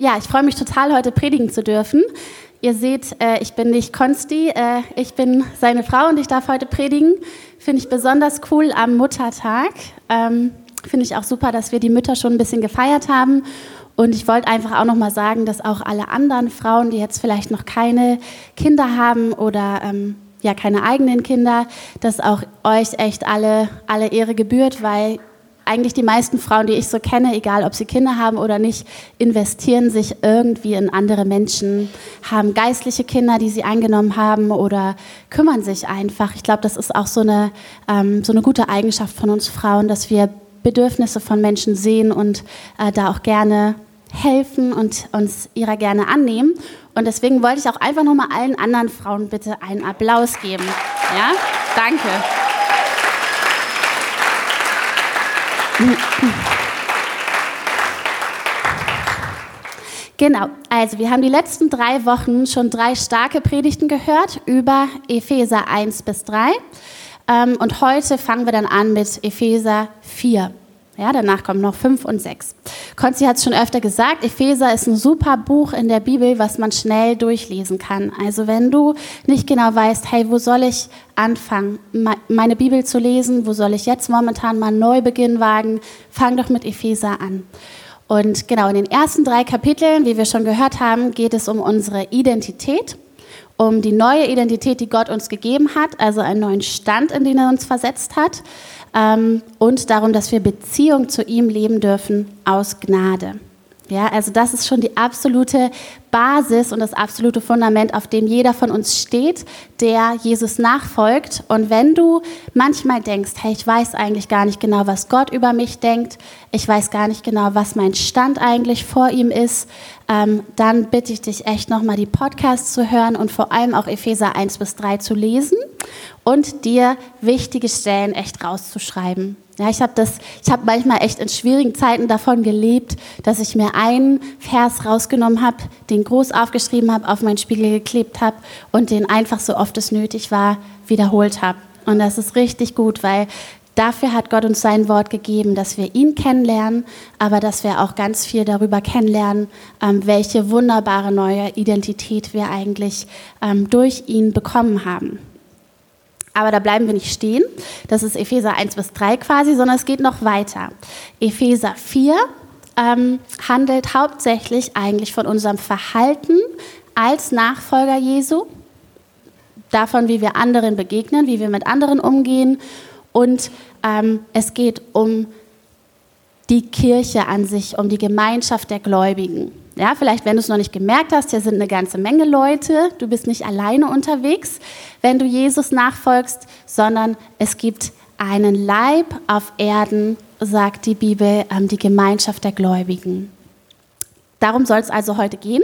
Ja, ich freue mich total, heute predigen zu dürfen. Ihr seht, äh, ich bin nicht Konsti, äh, ich bin seine Frau und ich darf heute predigen. Finde ich besonders cool am Muttertag. Ähm, Finde ich auch super, dass wir die Mütter schon ein bisschen gefeiert haben. Und ich wollte einfach auch nochmal sagen, dass auch alle anderen Frauen, die jetzt vielleicht noch keine Kinder haben oder ähm, ja keine eigenen Kinder, dass auch euch echt alle, alle Ehre gebührt, weil eigentlich die meisten Frauen, die ich so kenne, egal ob sie Kinder haben oder nicht, investieren sich irgendwie in andere Menschen, haben geistliche Kinder, die sie angenommen haben oder kümmern sich einfach. Ich glaube, das ist auch so eine, ähm, so eine gute Eigenschaft von uns Frauen, dass wir Bedürfnisse von Menschen sehen und äh, da auch gerne helfen und uns ihrer gerne annehmen. Und deswegen wollte ich auch einfach nochmal allen anderen Frauen bitte einen Applaus geben. Ja, danke. Genau, also wir haben die letzten drei Wochen schon drei starke Predigten gehört über Epheser 1 bis 3. Ähm, und heute fangen wir dann an mit Epheser 4. Ja, danach kommen noch 5 und 6. Konzi hat es schon öfter gesagt, Epheser ist ein super Buch in der Bibel, was man schnell durchlesen kann. Also wenn du nicht genau weißt, hey, wo soll ich anfangen, meine Bibel zu lesen, wo soll ich jetzt momentan mal einen Neubeginn wagen, fang doch mit Epheser an. Und genau, in den ersten drei Kapiteln, wie wir schon gehört haben, geht es um unsere Identität, um die neue Identität, die Gott uns gegeben hat, also einen neuen Stand, in den er uns versetzt hat ähm, und darum, dass wir Beziehung zu ihm leben dürfen aus Gnade. Ja, also das ist schon die absolute Basis und das absolute Fundament, auf dem jeder von uns steht, der Jesus nachfolgt. Und wenn du manchmal denkst, hey, ich weiß eigentlich gar nicht genau, was Gott über mich denkt, ich weiß gar nicht genau, was mein Stand eigentlich vor ihm ist, ähm, dann bitte ich dich echt nochmal die Podcasts zu hören und vor allem auch Epheser 1 bis 3 zu lesen und dir wichtige Stellen echt rauszuschreiben. Ja, ich habe das, ich habe manchmal echt in schwierigen Zeiten davon gelebt, dass ich mir einen Vers rausgenommen habe, den groß aufgeschrieben habe, auf meinen Spiegel geklebt habe und den einfach so oft es nötig war wiederholt habe. Und das ist richtig gut, weil dafür hat Gott uns sein Wort gegeben, dass wir ihn kennenlernen, aber dass wir auch ganz viel darüber kennenlernen, ähm, welche wunderbare neue Identität wir eigentlich ähm, durch ihn bekommen haben. Aber da bleiben wir nicht stehen. Das ist Epheser 1 bis 3 quasi, sondern es geht noch weiter. Epheser 4 ähm, handelt hauptsächlich eigentlich von unserem Verhalten als Nachfolger Jesu, davon, wie wir anderen begegnen, wie wir mit anderen umgehen. Und ähm, es geht um die Kirche an sich, um die Gemeinschaft der Gläubigen. Ja, vielleicht, wenn du es noch nicht gemerkt hast, hier sind eine ganze Menge Leute. Du bist nicht alleine unterwegs, wenn du Jesus nachfolgst, sondern es gibt einen Leib auf Erden, sagt die Bibel, ähm, die Gemeinschaft der Gläubigen. Darum soll es also heute gehen.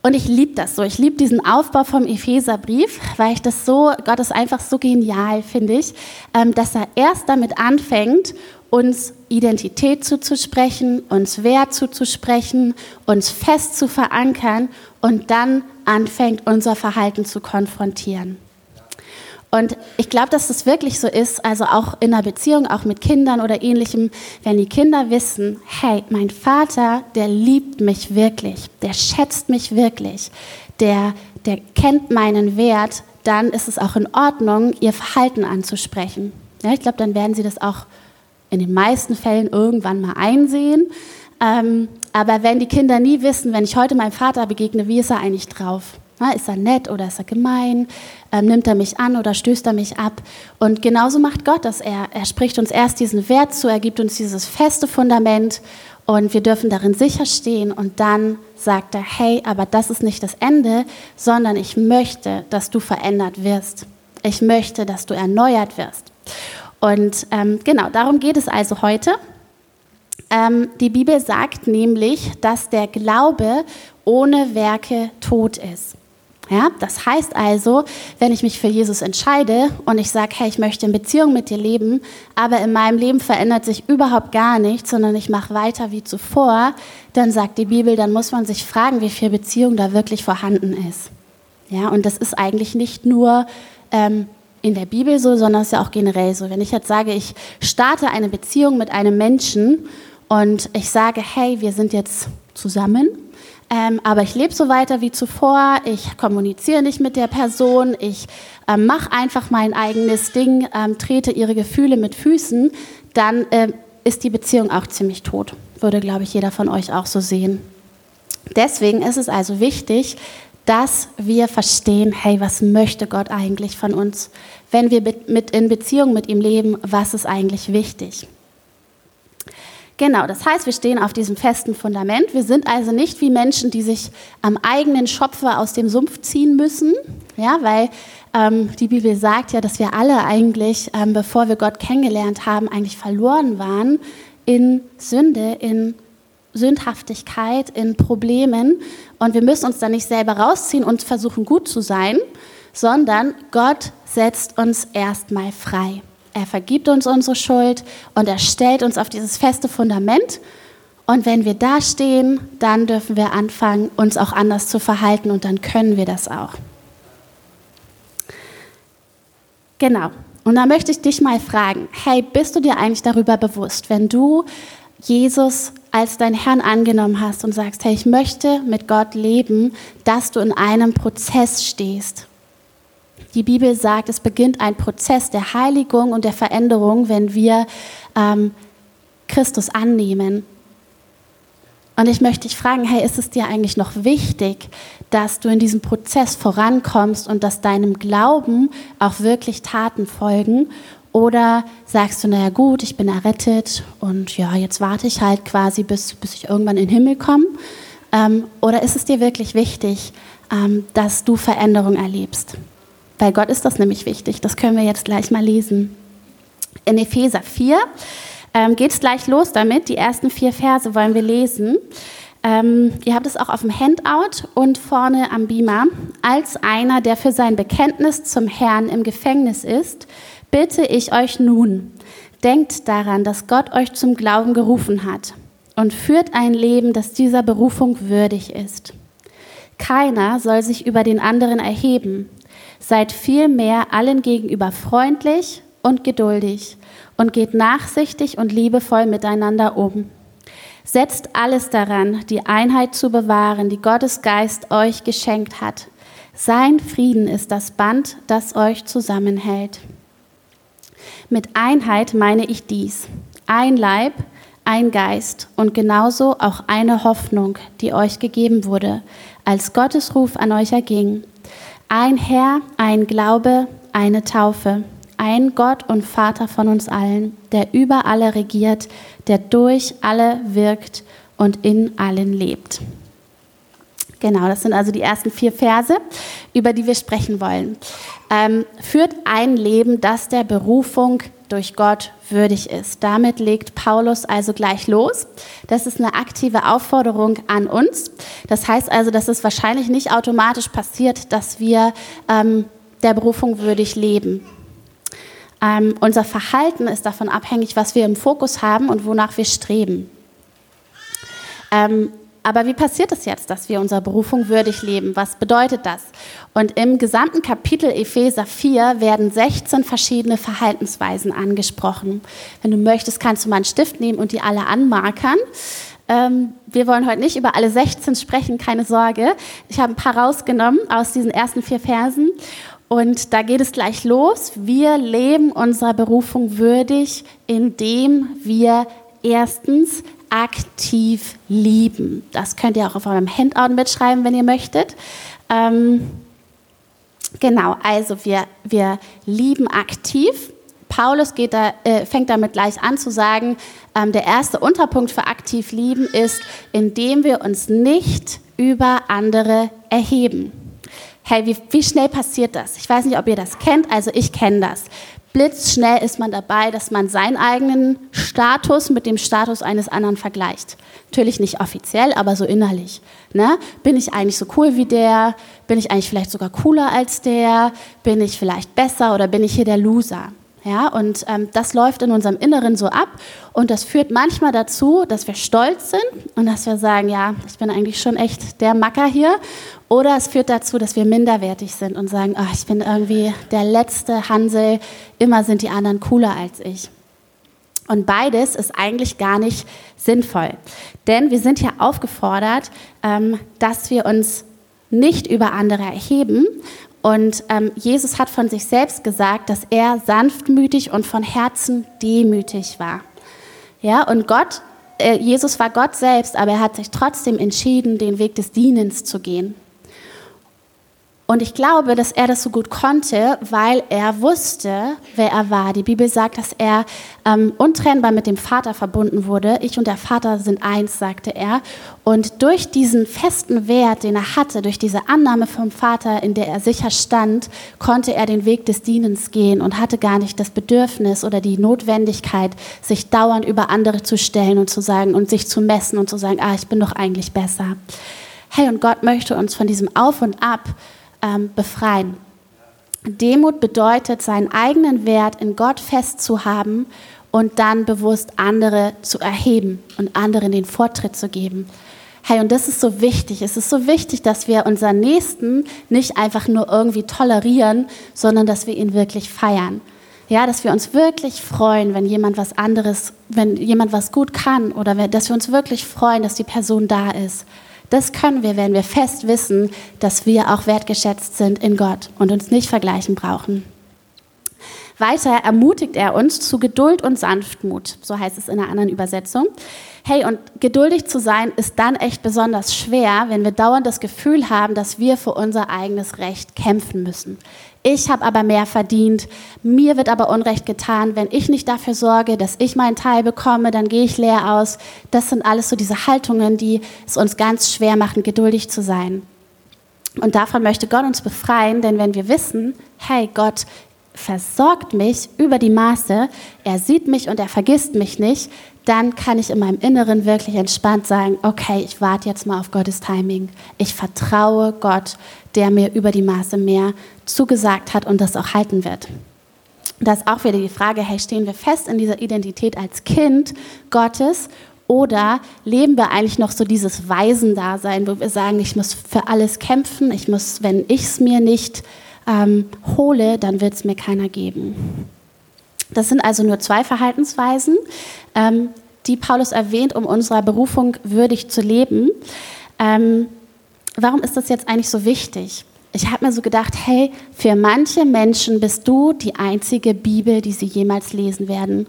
Und ich liebe das so. Ich liebe diesen Aufbau vom Epheserbrief, weil ich das so, Gott ist einfach so genial, finde ich, ähm, dass er erst damit anfängt uns Identität zuzusprechen, uns Wert zuzusprechen, uns fest zu verankern und dann anfängt, unser Verhalten zu konfrontieren. Und ich glaube, dass das wirklich so ist, also auch in einer Beziehung, auch mit Kindern oder ähnlichem, wenn die Kinder wissen, hey, mein Vater, der liebt mich wirklich, der schätzt mich wirklich, der, der kennt meinen Wert, dann ist es auch in Ordnung, ihr Verhalten anzusprechen. Ja, ich glaube, dann werden sie das auch in den meisten Fällen irgendwann mal einsehen. Ähm, aber wenn die Kinder nie wissen, wenn ich heute meinem Vater begegne, wie ist er eigentlich drauf? Na, ist er nett oder ist er gemein? Ähm, nimmt er mich an oder stößt er mich ab? Und genauso macht Gott das. Er, er spricht uns erst diesen Wert zu, er gibt uns dieses feste Fundament und wir dürfen darin sicher stehen. Und dann sagt er, hey, aber das ist nicht das Ende, sondern ich möchte, dass du verändert wirst. Ich möchte, dass du erneuert wirst. Und ähm, genau, darum geht es also heute. Ähm, die Bibel sagt nämlich, dass der Glaube ohne Werke tot ist. Ja, das heißt also, wenn ich mich für Jesus entscheide und ich sage, hey, ich möchte in Beziehung mit dir leben, aber in meinem Leben verändert sich überhaupt gar nichts, sondern ich mache weiter wie zuvor, dann sagt die Bibel, dann muss man sich fragen, wie viel Beziehung da wirklich vorhanden ist. Ja, und das ist eigentlich nicht nur ähm, in der Bibel so, sondern es ist ja auch generell so. Wenn ich jetzt sage, ich starte eine Beziehung mit einem Menschen und ich sage, hey, wir sind jetzt zusammen, ähm, aber ich lebe so weiter wie zuvor, ich kommuniziere nicht mit der Person, ich ähm, mache einfach mein eigenes Ding, ähm, trete ihre Gefühle mit Füßen, dann äh, ist die Beziehung auch ziemlich tot. Würde, glaube ich, jeder von euch auch so sehen. Deswegen ist es also wichtig, dass wir verstehen, hey, was möchte Gott eigentlich von uns? Wenn wir mit in Beziehung mit ihm leben, was ist eigentlich wichtig? Genau, das heißt, wir stehen auf diesem festen Fundament. Wir sind also nicht wie Menschen, die sich am eigenen Schopfer aus dem Sumpf ziehen müssen, ja, weil ähm, die Bibel sagt ja, dass wir alle eigentlich, ähm, bevor wir Gott kennengelernt haben, eigentlich verloren waren in Sünde, in Sündhaftigkeit, in Problemen. Und wir müssen uns da nicht selber rausziehen und versuchen, gut zu sein, sondern Gott setzt uns erstmal frei. Er vergibt uns unsere Schuld und er stellt uns auf dieses feste Fundament. Und wenn wir da stehen, dann dürfen wir anfangen, uns auch anders zu verhalten und dann können wir das auch. Genau. Und da möchte ich dich mal fragen, hey, bist du dir eigentlich darüber bewusst, wenn du Jesus als dein Herrn angenommen hast und sagst, hey, ich möchte mit Gott leben, dass du in einem Prozess stehst. Die Bibel sagt, es beginnt ein Prozess der Heiligung und der Veränderung, wenn wir ähm, Christus annehmen. Und ich möchte dich fragen, hey, ist es dir eigentlich noch wichtig, dass du in diesem Prozess vorankommst und dass deinem Glauben auch wirklich Taten folgen? Oder sagst du, naja gut, ich bin errettet und ja, jetzt warte ich halt quasi, bis, bis ich irgendwann in den Himmel komme? Ähm, oder ist es dir wirklich wichtig, ähm, dass du Veränderung erlebst? Bei Gott ist das nämlich wichtig. Das können wir jetzt gleich mal lesen. In Epheser 4 ähm, geht es gleich los damit. Die ersten vier Verse wollen wir lesen. Ähm, ihr habt es auch auf dem Handout und vorne am Beamer. Als einer, der für sein Bekenntnis zum Herrn im Gefängnis ist, bitte ich euch nun, denkt daran, dass Gott euch zum Glauben gerufen hat und führt ein Leben, das dieser Berufung würdig ist. Keiner soll sich über den anderen erheben, Seid vielmehr allen gegenüber freundlich und geduldig und geht nachsichtig und liebevoll miteinander um. Setzt alles daran, die Einheit zu bewahren, die Gottes Geist euch geschenkt hat. Sein Frieden ist das Band, das euch zusammenhält. Mit Einheit meine ich dies. Ein Leib, ein Geist und genauso auch eine Hoffnung, die euch gegeben wurde, als Gottes Ruf an euch erging. Ein Herr, ein Glaube, eine Taufe, ein Gott und Vater von uns allen, der über alle regiert, der durch alle wirkt und in allen lebt. Genau, das sind also die ersten vier Verse, über die wir sprechen wollen. Ähm, führt ein Leben, das der Berufung durch Gott würdig ist. Damit legt Paulus also gleich los. Das ist eine aktive Aufforderung an uns. Das heißt also, dass es wahrscheinlich nicht automatisch passiert, dass wir ähm, der Berufung würdig leben. Ähm, unser Verhalten ist davon abhängig, was wir im Fokus haben und wonach wir streben. Ähm, aber wie passiert es jetzt, dass wir unserer Berufung würdig leben? Was bedeutet das? Und im gesamten Kapitel Epheser 4 werden 16 verschiedene Verhaltensweisen angesprochen. Wenn du möchtest, kannst du mal einen Stift nehmen und die alle anmarkern. Ähm, wir wollen heute nicht über alle 16 sprechen, keine Sorge. Ich habe ein paar rausgenommen aus diesen ersten vier Versen. Und da geht es gleich los. Wir leben unserer Berufung würdig, indem wir erstens aktiv lieben. Das könnt ihr auch auf eurem Handout mitschreiben, wenn ihr möchtet. Ähm, genau, also wir, wir lieben aktiv. Paulus da, äh, fängt damit gleich an zu sagen, ähm, der erste Unterpunkt für aktiv lieben ist, indem wir uns nicht über andere erheben. Hey, wie, wie schnell passiert das? Ich weiß nicht, ob ihr das kennt, also ich kenne das blitzschnell ist man dabei, dass man seinen eigenen Status mit dem Status eines anderen vergleicht. Natürlich nicht offiziell, aber so innerlich. Ne? Bin ich eigentlich so cool wie der? Bin ich eigentlich vielleicht sogar cooler als der? Bin ich vielleicht besser oder bin ich hier der Loser? Ja, und ähm, das läuft in unserem Inneren so ab und das führt manchmal dazu, dass wir stolz sind und dass wir sagen, ja, ich bin eigentlich schon echt der Macker hier. Oder es führt dazu, dass wir minderwertig sind und sagen, oh, ich bin irgendwie der letzte Hansel, immer sind die anderen cooler als ich. Und beides ist eigentlich gar nicht sinnvoll. Denn wir sind ja aufgefordert, ähm, dass wir uns nicht über andere erheben. Und ähm, Jesus hat von sich selbst gesagt, dass er sanftmütig und von Herzen demütig war. Ja, und Gott, äh, Jesus war Gott selbst, aber er hat sich trotzdem entschieden, den Weg des Dienens zu gehen. Und ich glaube, dass er das so gut konnte, weil er wusste, wer er war. Die Bibel sagt, dass er ähm, untrennbar mit dem Vater verbunden wurde. Ich und der Vater sind eins, sagte er. Und durch diesen festen Wert, den er hatte, durch diese Annahme vom Vater, in der er sicher stand, konnte er den Weg des Dienens gehen und hatte gar nicht das Bedürfnis oder die Notwendigkeit, sich dauernd über andere zu stellen und zu sagen und sich zu messen und zu sagen, ah, ich bin doch eigentlich besser. Hey, und Gott möchte uns von diesem Auf und Ab ähm, befreien. Demut bedeutet, seinen eigenen Wert in Gott festzuhaben und dann bewusst andere zu erheben und anderen den Vortritt zu geben. Hey, und das ist so wichtig. Es ist so wichtig, dass wir unseren Nächsten nicht einfach nur irgendwie tolerieren, sondern dass wir ihn wirklich feiern. Ja, dass wir uns wirklich freuen, wenn jemand was anderes, wenn jemand was gut kann oder dass wir uns wirklich freuen, dass die Person da ist. Das können wir, wenn wir fest wissen, dass wir auch wertgeschätzt sind in Gott und uns nicht vergleichen brauchen. Weiter ermutigt er uns zu Geduld und Sanftmut, so heißt es in einer anderen Übersetzung. Hey, und geduldig zu sein ist dann echt besonders schwer, wenn wir dauernd das Gefühl haben, dass wir für unser eigenes Recht kämpfen müssen. Ich habe aber mehr verdient, mir wird aber Unrecht getan. Wenn ich nicht dafür sorge, dass ich meinen Teil bekomme, dann gehe ich leer aus. Das sind alles so diese Haltungen, die es uns ganz schwer machen, geduldig zu sein. Und davon möchte Gott uns befreien, denn wenn wir wissen, hey Gott, versorgt mich über die Maße, er sieht mich und er vergisst mich nicht, dann kann ich in meinem Inneren wirklich entspannt sagen, okay, ich warte jetzt mal auf Gottes Timing. Ich vertraue Gott, der mir über die Maße mehr zugesagt hat und das auch halten wird. Da ist auch wieder die Frage, hey, stehen wir fest in dieser Identität als Kind Gottes oder leben wir eigentlich noch so dieses Waisendasein, wo wir sagen, ich muss für alles kämpfen, ich muss, wenn ich es mir nicht ähm, hole, dann wird es mir keiner geben. Das sind also nur zwei Verhaltensweisen, ähm, die Paulus erwähnt, um unserer Berufung würdig zu leben. Ähm, warum ist das jetzt eigentlich so wichtig? Ich habe mir so gedacht, hey, für manche Menschen bist du die einzige Bibel, die sie jemals lesen werden.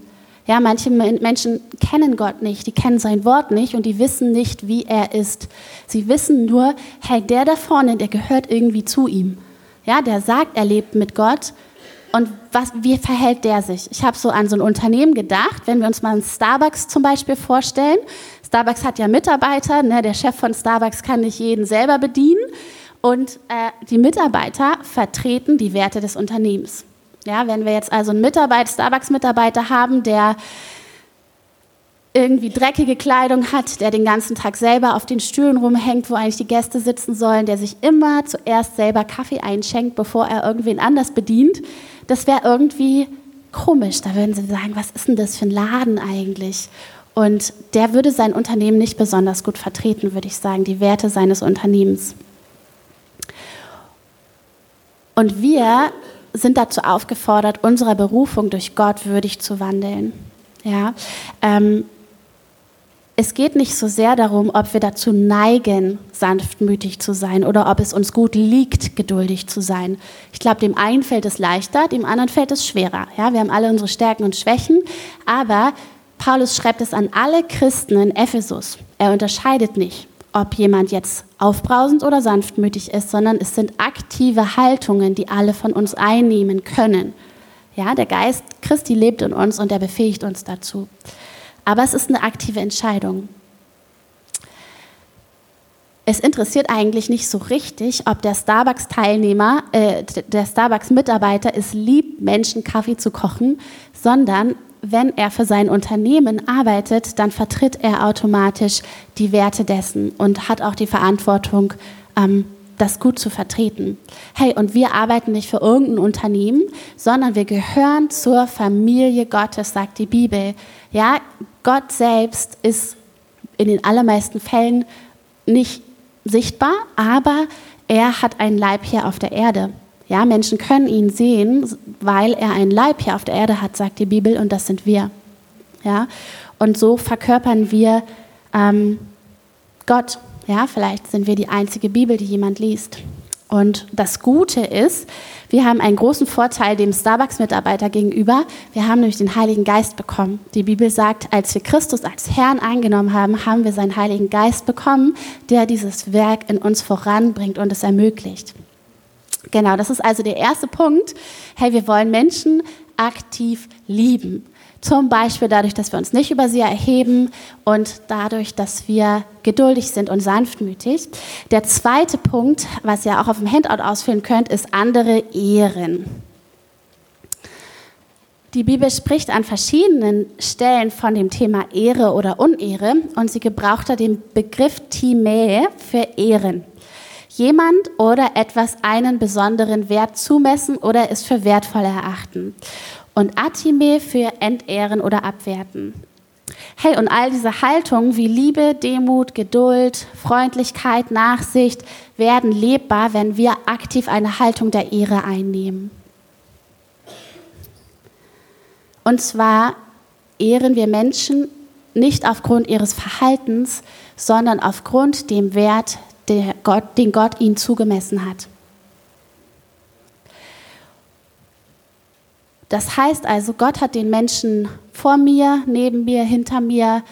Ja, manche Menschen kennen Gott nicht, die kennen sein Wort nicht und die wissen nicht, wie er ist. Sie wissen nur, hey, der da vorne, der gehört irgendwie zu ihm. Ja, der sagt, er lebt mit Gott. Und was, wie verhält der sich? Ich habe so an so ein Unternehmen gedacht, wenn wir uns mal einen Starbucks zum Beispiel vorstellen. Starbucks hat ja Mitarbeiter, ne? der Chef von Starbucks kann nicht jeden selber bedienen. Und äh, die Mitarbeiter vertreten die Werte des Unternehmens. Ja, wenn wir jetzt also einen Mitarbeiter, Starbucks-Mitarbeiter haben, der irgendwie dreckige Kleidung hat, der den ganzen Tag selber auf den Stühlen rumhängt, wo eigentlich die Gäste sitzen sollen, der sich immer zuerst selber Kaffee einschenkt, bevor er irgendwen anders bedient, das wäre irgendwie komisch. Da würden sie sagen, was ist denn das für ein Laden eigentlich? Und der würde sein Unternehmen nicht besonders gut vertreten, würde ich sagen, die Werte seines Unternehmens. Und wir sind dazu aufgefordert, unserer Berufung durch Gott würdig zu wandeln. Ja, ähm, es geht nicht so sehr darum, ob wir dazu neigen, sanftmütig zu sein oder ob es uns gut liegt, geduldig zu sein. Ich glaube, dem einen fällt es leichter, dem anderen fällt es schwerer. Ja, wir haben alle unsere Stärken und Schwächen, aber Paulus schreibt es an alle Christen in Ephesus. Er unterscheidet nicht, ob jemand jetzt aufbrausend oder sanftmütig ist, sondern es sind aktive Haltungen, die alle von uns einnehmen können. Ja, der Geist Christi lebt in uns und er befähigt uns dazu. Aber es ist eine aktive Entscheidung. Es interessiert eigentlich nicht so richtig, ob der Starbucks-Teilnehmer, äh, der Starbucks-Mitarbeiter es liebt, Menschen Kaffee zu kochen, sondern wenn er für sein Unternehmen arbeitet, dann vertritt er automatisch die Werte dessen und hat auch die Verantwortung, ähm, das gut zu vertreten. Hey, und wir arbeiten nicht für irgendein Unternehmen, sondern wir gehören zur Familie Gottes, sagt die Bibel. Ja, Gott selbst ist in den allermeisten Fällen nicht sichtbar, aber er hat einen Leib hier auf der Erde. Ja, Menschen können ihn sehen, weil er einen Leib hier auf der Erde hat, sagt die Bibel, und das sind wir. Ja? Und so verkörpern wir ähm, Gott. Ja? Vielleicht sind wir die einzige Bibel, die jemand liest. Und das Gute ist, wir haben einen großen Vorteil dem Starbucks-Mitarbeiter gegenüber. Wir haben nämlich den Heiligen Geist bekommen. Die Bibel sagt, als wir Christus als Herrn eingenommen haben, haben wir seinen Heiligen Geist bekommen, der dieses Werk in uns voranbringt und es ermöglicht. Genau, das ist also der erste Punkt. Hey, wir wollen Menschen aktiv lieben. Zum Beispiel dadurch, dass wir uns nicht über sie erheben und dadurch, dass wir geduldig sind und sanftmütig. Der zweite Punkt, was ihr auch auf dem Handout ausfüllen könnt, ist andere Ehren. Die Bibel spricht an verschiedenen Stellen von dem Thema Ehre oder Unehre und sie gebraucht da den Begriff Timäe für Ehren. Jemand oder etwas einen besonderen Wert zumessen oder es für wertvoll erachten und Atime für entehren oder abwerten. Hey, und all diese Haltungen wie Liebe, Demut, Geduld, Freundlichkeit, Nachsicht werden lebbar, wenn wir aktiv eine Haltung der Ehre einnehmen. Und zwar ehren wir Menschen nicht aufgrund ihres Verhaltens, sondern aufgrund dem Wert, Gott, den Gott ihnen zugemessen hat. Das heißt also, Gott hat den Menschen vor mir, neben mir, hinter mir,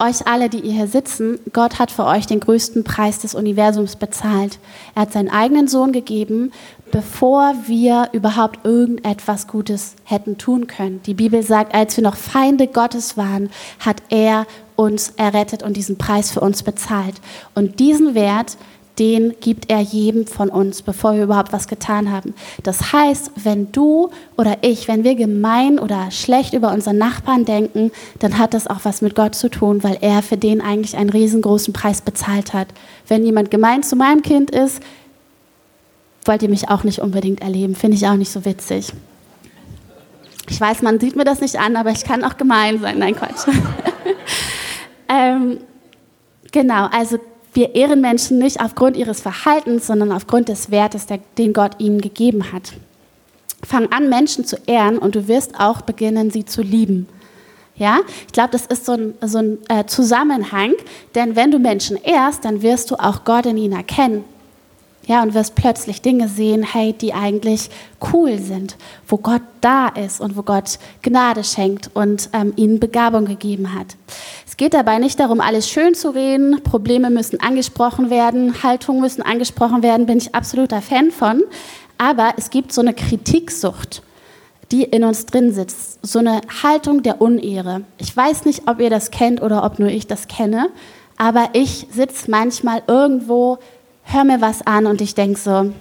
euch alle, die ihr hier sitzen, Gott hat für euch den größten Preis des Universums bezahlt. Er hat seinen eigenen Sohn gegeben, bevor wir überhaupt irgendetwas Gutes hätten tun können. Die Bibel sagt, als wir noch Feinde Gottes waren, hat er uns errettet und diesen Preis für uns bezahlt. Und diesen Wert, den gibt er jedem von uns, bevor wir überhaupt was getan haben. Das heißt, wenn du oder ich, wenn wir gemein oder schlecht über unseren Nachbarn denken, dann hat das auch was mit Gott zu tun, weil er für den eigentlich einen riesengroßen Preis bezahlt hat. Wenn jemand gemein zu meinem Kind ist, wollt ihr mich auch nicht unbedingt erleben. Finde ich auch nicht so witzig. Ich weiß, man sieht mir das nicht an, aber ich kann auch gemein sein. Nein, Quatsch. ähm, genau, also wir ehren Menschen nicht aufgrund ihres Verhaltens, sondern aufgrund des Wertes, der, den Gott ihnen gegeben hat. Fang an, Menschen zu ehren und du wirst auch beginnen, sie zu lieben. Ja, ich glaube, das ist so ein, so ein äh, Zusammenhang, denn wenn du Menschen ehrst, dann wirst du auch Gott in ihnen erkennen. Ja, und wirst plötzlich Dinge sehen, hey, die eigentlich cool sind, wo Gott da ist und wo Gott Gnade schenkt und ähm, ihnen Begabung gegeben hat. Es geht dabei nicht darum, alles schön zu reden, Probleme müssen angesprochen werden, Haltungen müssen angesprochen werden, bin ich absoluter Fan von. Aber es gibt so eine Kritiksucht, die in uns drin sitzt, so eine Haltung der Unehre. Ich weiß nicht, ob ihr das kennt oder ob nur ich das kenne, aber ich sitze manchmal irgendwo hör mir was an und ich denke so,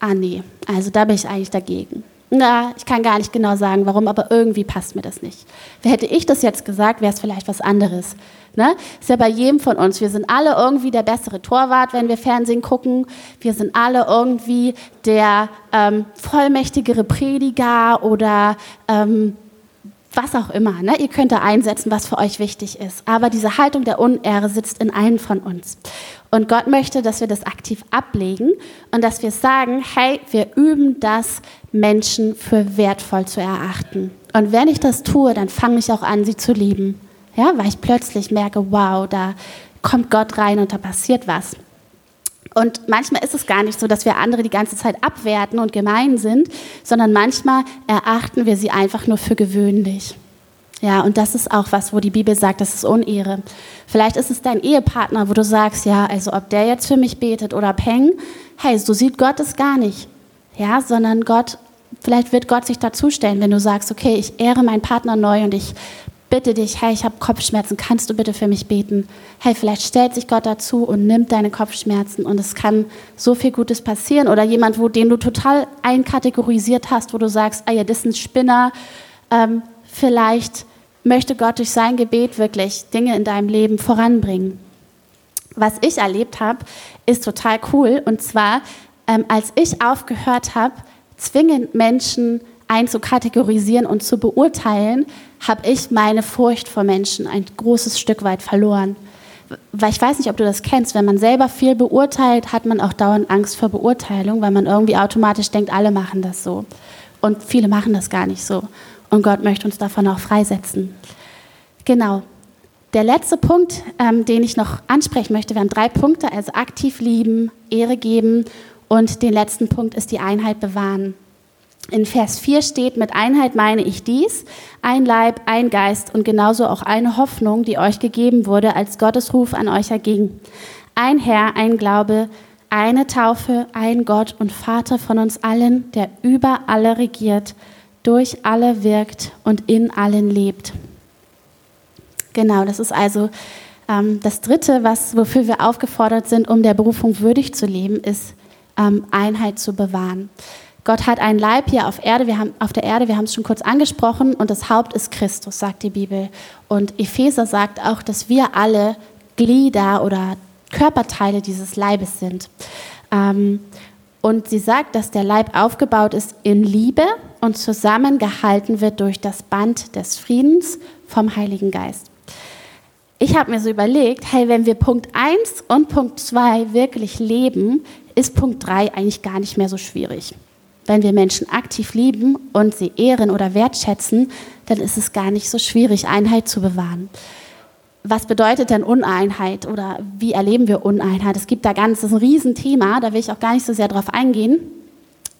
ah nee, also da bin ich eigentlich dagegen. Na, ich kann gar nicht genau sagen, warum, aber irgendwie passt mir das nicht. Hätte ich das jetzt gesagt, wäre es vielleicht was anderes. Ne? Ist ja bei jedem von uns. Wir sind alle irgendwie der bessere Torwart, wenn wir Fernsehen gucken. Wir sind alle irgendwie der ähm, vollmächtigere Prediger oder ähm, was auch immer. Ne? Ihr könnt da einsetzen, was für euch wichtig ist. Aber diese Haltung der Unehre sitzt in allen von uns. Und Gott möchte, dass wir das aktiv ablegen und dass wir sagen, hey, wir üben das, Menschen für wertvoll zu erachten. Und wenn ich das tue, dann fange ich auch an, sie zu lieben. Ja, weil ich plötzlich merke, wow, da kommt Gott rein und da passiert was. Und manchmal ist es gar nicht so, dass wir andere die ganze Zeit abwerten und gemein sind, sondern manchmal erachten wir sie einfach nur für gewöhnlich. Ja, und das ist auch was, wo die Bibel sagt, das ist Unehre. Vielleicht ist es dein Ehepartner, wo du sagst, ja, also ob der jetzt für mich betet oder Peng, hey, so sieht Gott es gar nicht. Ja, sondern Gott, vielleicht wird Gott sich dazustellen, wenn du sagst, okay, ich ehre meinen Partner neu und ich bitte dich, hey, ich habe Kopfschmerzen, kannst du bitte für mich beten? Hey, vielleicht stellt sich Gott dazu und nimmt deine Kopfschmerzen und es kann so viel Gutes passieren. Oder jemand, wo, den du total einkategorisiert hast, wo du sagst, ah ja, das ist ein Spinner, ähm, vielleicht möchte Gott durch sein Gebet wirklich Dinge in deinem Leben voranbringen. Was ich erlebt habe, ist total cool. Und zwar, ähm, als ich aufgehört habe, zwingend Menschen einzukategorisieren und zu beurteilen, habe ich meine Furcht vor Menschen ein großes Stück weit verloren. Weil ich weiß nicht, ob du das kennst, wenn man selber viel beurteilt, hat man auch dauernd Angst vor Beurteilung, weil man irgendwie automatisch denkt, alle machen das so. Und viele machen das gar nicht so. Und Gott möchte uns davon auch freisetzen. Genau. Der letzte Punkt, ähm, den ich noch ansprechen möchte, wären drei Punkte, also aktiv lieben, Ehre geben und den letzten Punkt ist die Einheit bewahren. In Vers 4 steht, mit Einheit meine ich dies, ein Leib, ein Geist und genauso auch eine Hoffnung, die euch gegeben wurde, als Gottes Ruf an euch erging. Ein Herr, ein Glaube, eine Taufe, ein Gott und Vater von uns allen, der über alle regiert, durch alle wirkt und in allen lebt. Genau, das ist also ähm, das Dritte, was, wofür wir aufgefordert sind, um der Berufung würdig zu leben, ist ähm, Einheit zu bewahren. Gott hat einen Leib hier auf Erde, wir haben auf der Erde, wir haben es schon kurz angesprochen, und das Haupt ist Christus, sagt die Bibel. Und Epheser sagt auch, dass wir alle Glieder oder Körperteile dieses Leibes sind. Ähm, und sie sagt, dass der Leib aufgebaut ist in Liebe und zusammengehalten wird durch das Band des Friedens vom Heiligen Geist. Ich habe mir so überlegt, hey, wenn wir Punkt 1 und Punkt 2 wirklich leben, ist Punkt 3 eigentlich gar nicht mehr so schwierig. Wenn wir Menschen aktiv lieben und sie ehren oder wertschätzen, dann ist es gar nicht so schwierig, Einheit zu bewahren was bedeutet denn Uneinheit oder wie erleben wir Uneinheit? Es gibt da ganz, das ist ein Riesenthema, da will ich auch gar nicht so sehr drauf eingehen.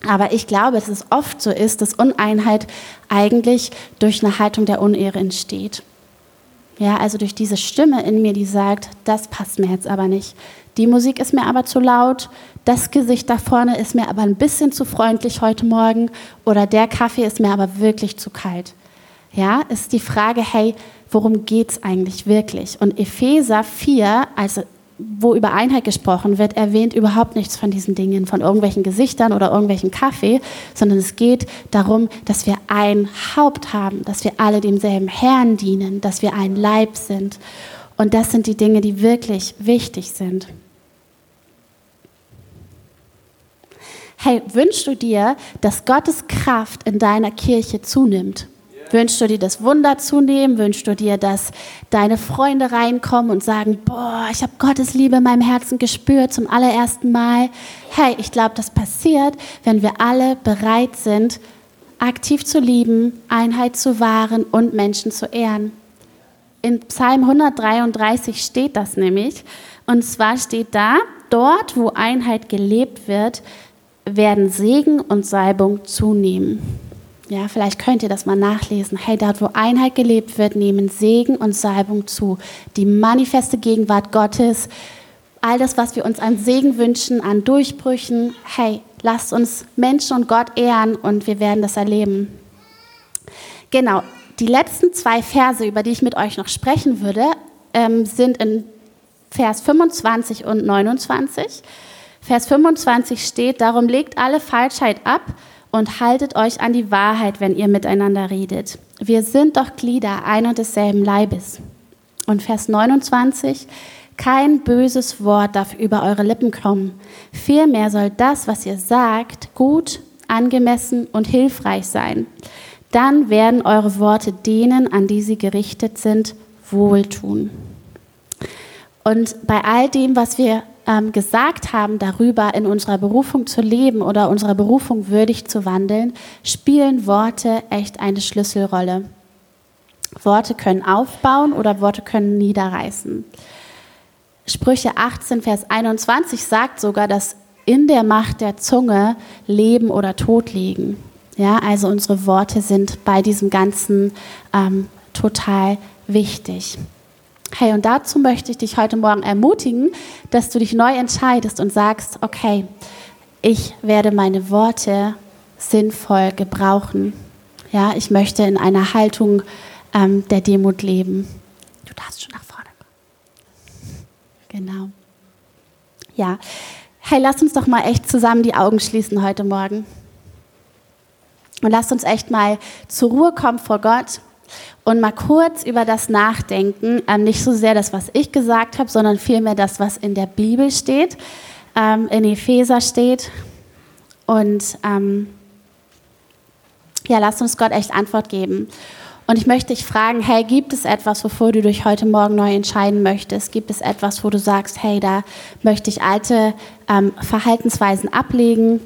Aber ich glaube, dass es oft so ist, dass Uneinheit eigentlich durch eine Haltung der Unehre entsteht. Ja, also durch diese Stimme in mir, die sagt, das passt mir jetzt aber nicht. Die Musik ist mir aber zu laut, das Gesicht da vorne ist mir aber ein bisschen zu freundlich heute Morgen oder der Kaffee ist mir aber wirklich zu kalt. Ja, ist die Frage, hey, worum geht es eigentlich wirklich? Und Epheser 4, also wo über Einheit gesprochen wird, erwähnt überhaupt nichts von diesen Dingen, von irgendwelchen Gesichtern oder irgendwelchen Kaffee, sondern es geht darum, dass wir ein Haupt haben, dass wir alle demselben Herrn dienen, dass wir ein Leib sind. Und das sind die Dinge, die wirklich wichtig sind. Hey, wünschst du dir, dass Gottes Kraft in deiner Kirche zunimmt? Wünschst du dir das Wunder zunehmen? Wünschst du dir, dass deine Freunde reinkommen und sagen, boah, ich habe Gottes Liebe in meinem Herzen gespürt zum allerersten Mal? Hey, ich glaube, das passiert, wenn wir alle bereit sind, aktiv zu lieben, Einheit zu wahren und Menschen zu ehren. In Psalm 133 steht das nämlich. Und zwar steht da, dort, wo Einheit gelebt wird, werden Segen und Salbung zunehmen. Ja, vielleicht könnt ihr das mal nachlesen. Hey, dort, wo Einheit gelebt wird, nehmen Segen und Salbung zu. Die manifeste Gegenwart Gottes, all das, was wir uns an Segen wünschen, an Durchbrüchen. Hey, lasst uns Menschen und Gott ehren und wir werden das erleben. Genau, die letzten zwei Verse, über die ich mit euch noch sprechen würde, ähm, sind in Vers 25 und 29. Vers 25 steht, darum legt alle Falschheit ab und haltet euch an die Wahrheit, wenn ihr miteinander redet. Wir sind doch Glieder ein und desselben Leibes. Und Vers 29, kein böses Wort darf über eure Lippen kommen. Vielmehr soll das, was ihr sagt, gut, angemessen und hilfreich sein. Dann werden eure Worte denen, an die sie gerichtet sind, wohltun. Und bei all dem, was wir ähm, gesagt haben darüber, in unserer Berufung zu leben oder unserer Berufung würdig zu wandeln, spielen Worte echt eine Schlüsselrolle. Worte können aufbauen oder Worte können niederreißen. Sprüche 18, Vers 21 sagt sogar, dass in der Macht der Zunge Leben oder Tod liegen. Ja, also unsere Worte sind bei diesem Ganzen ähm, total wichtig. Hey, und dazu möchte ich dich heute Morgen ermutigen, dass du dich neu entscheidest und sagst, okay, ich werde meine Worte sinnvoll gebrauchen. Ja, ich möchte in einer Haltung ähm, der Demut leben. Du darfst schon nach vorne kommen. Genau. Ja. Hey, lass uns doch mal echt zusammen die Augen schließen heute Morgen. Und lass uns echt mal zur Ruhe kommen vor Gott und mal kurz über das nachdenken. Ähm, nicht so sehr das, was ich gesagt habe, sondern vielmehr das, was in der Bibel steht, ähm, in Epheser steht. Und ähm, ja, lasst uns Gott echt Antwort geben. Und ich möchte dich fragen, hey, gibt es etwas, wovor du dich heute Morgen neu entscheiden möchtest? Gibt es etwas, wo du sagst, hey, da möchte ich alte ähm, Verhaltensweisen ablegen?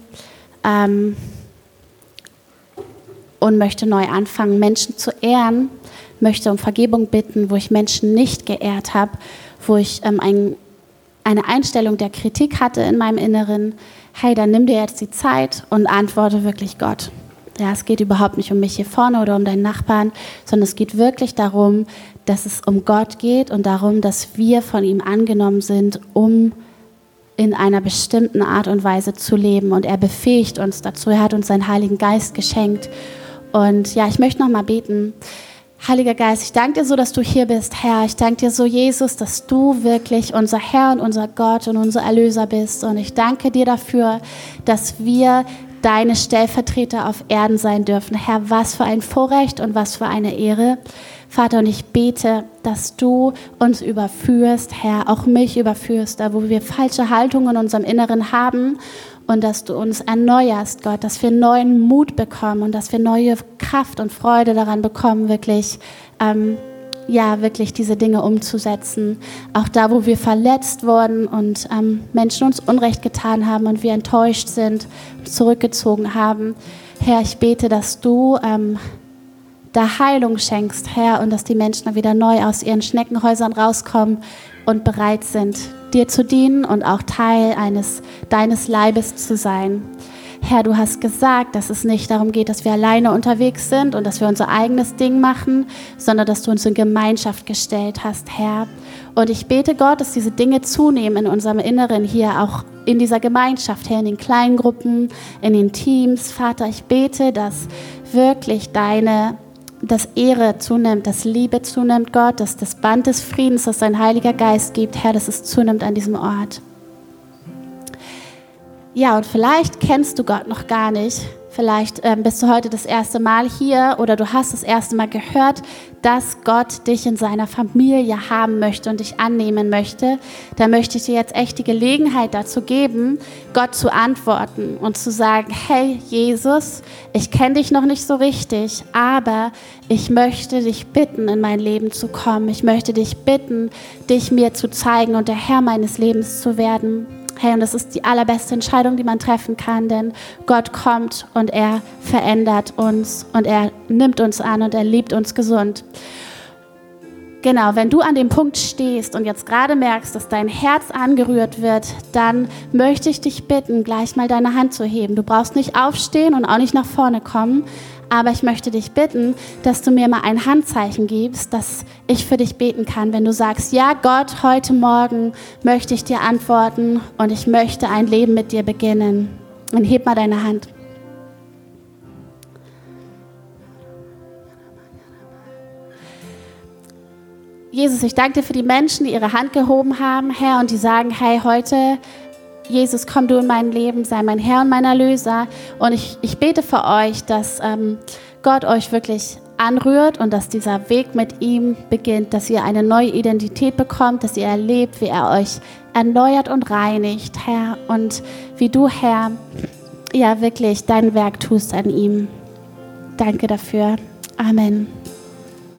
Und möchte neu anfangen, Menschen zu ehren, möchte um Vergebung bitten, wo ich Menschen nicht geehrt habe, wo ich ähm, ein, eine Einstellung der Kritik hatte in meinem Inneren. Hey, dann nimm dir jetzt die Zeit und antworte wirklich Gott. Ja, es geht überhaupt nicht um mich hier vorne oder um deinen Nachbarn, sondern es geht wirklich darum, dass es um Gott geht und darum, dass wir von ihm angenommen sind, um in einer bestimmten Art und Weise zu leben. Und er befähigt uns dazu. Er hat uns seinen Heiligen Geist geschenkt. Und ja, ich möchte noch mal beten. Heiliger Geist, ich danke dir so, dass du hier bist, Herr. Ich danke dir so, Jesus, dass du wirklich unser Herr und unser Gott und unser Erlöser bist. Und ich danke dir dafür, dass wir deine Stellvertreter auf Erden sein dürfen. Herr, was für ein Vorrecht und was für eine Ehre. Vater, und ich bete, dass du uns überführst, Herr, auch mich überführst, da wo wir falsche Haltungen in unserem Inneren haben und dass du uns erneuerst, Gott, dass wir neuen Mut bekommen und dass wir neue Kraft und Freude daran bekommen, wirklich, ähm, ja, wirklich diese Dinge umzusetzen. Auch da, wo wir verletzt wurden und ähm, Menschen uns Unrecht getan haben und wir enttäuscht sind, zurückgezogen haben. Herr, ich bete, dass du ähm, da Heilung schenkst, Herr, und dass die Menschen wieder neu aus ihren Schneckenhäusern rauskommen und bereit sind, dir zu dienen und auch Teil eines deines Leibes zu sein. Herr, du hast gesagt, dass es nicht darum geht, dass wir alleine unterwegs sind und dass wir unser eigenes Ding machen, sondern dass du uns in Gemeinschaft gestellt hast, Herr. Und ich bete Gott, dass diese Dinge zunehmen in unserem Inneren hier, auch in dieser Gemeinschaft, Herr, in den kleinen Gruppen, in den Teams. Vater, ich bete, dass wirklich deine dass Ehre zunimmt, dass Liebe zunimmt, Gott, dass das Band des Friedens, das dein Heiliger Geist gibt, Herr, dass es zunimmt an diesem Ort. Ja, und vielleicht kennst du Gott noch gar nicht. Vielleicht ähm, bist du heute das erste Mal hier oder du hast das erste Mal gehört, dass Gott dich in seiner Familie haben möchte und dich annehmen möchte. Da möchte ich dir jetzt echt die Gelegenheit dazu geben, Gott zu antworten und zu sagen, hey Jesus, ich kenne dich noch nicht so richtig, aber ich möchte dich bitten, in mein Leben zu kommen. Ich möchte dich bitten, dich mir zu zeigen und der Herr meines Lebens zu werden. Hey, und das ist die allerbeste Entscheidung, die man treffen kann, denn Gott kommt und er verändert uns und er nimmt uns an und er liebt uns gesund. Genau, wenn du an dem Punkt stehst und jetzt gerade merkst, dass dein Herz angerührt wird, dann möchte ich dich bitten, gleich mal deine Hand zu heben. Du brauchst nicht aufstehen und auch nicht nach vorne kommen, aber ich möchte dich bitten, dass du mir mal ein Handzeichen gibst, dass ich für dich beten kann. Wenn du sagst, ja Gott, heute Morgen möchte ich dir antworten und ich möchte ein Leben mit dir beginnen. Dann heb mal deine Hand. Jesus, ich danke dir für die Menschen, die ihre Hand gehoben haben, Herr, und die sagen, hey, heute Jesus, komm du in mein Leben, sei mein Herr und mein Erlöser. Und ich, ich bete für euch, dass ähm, Gott euch wirklich anrührt und dass dieser Weg mit ihm beginnt, dass ihr eine neue Identität bekommt, dass ihr erlebt, wie er euch erneuert und reinigt, Herr, und wie du, Herr, ja wirklich dein Werk tust an ihm. Danke dafür. Amen.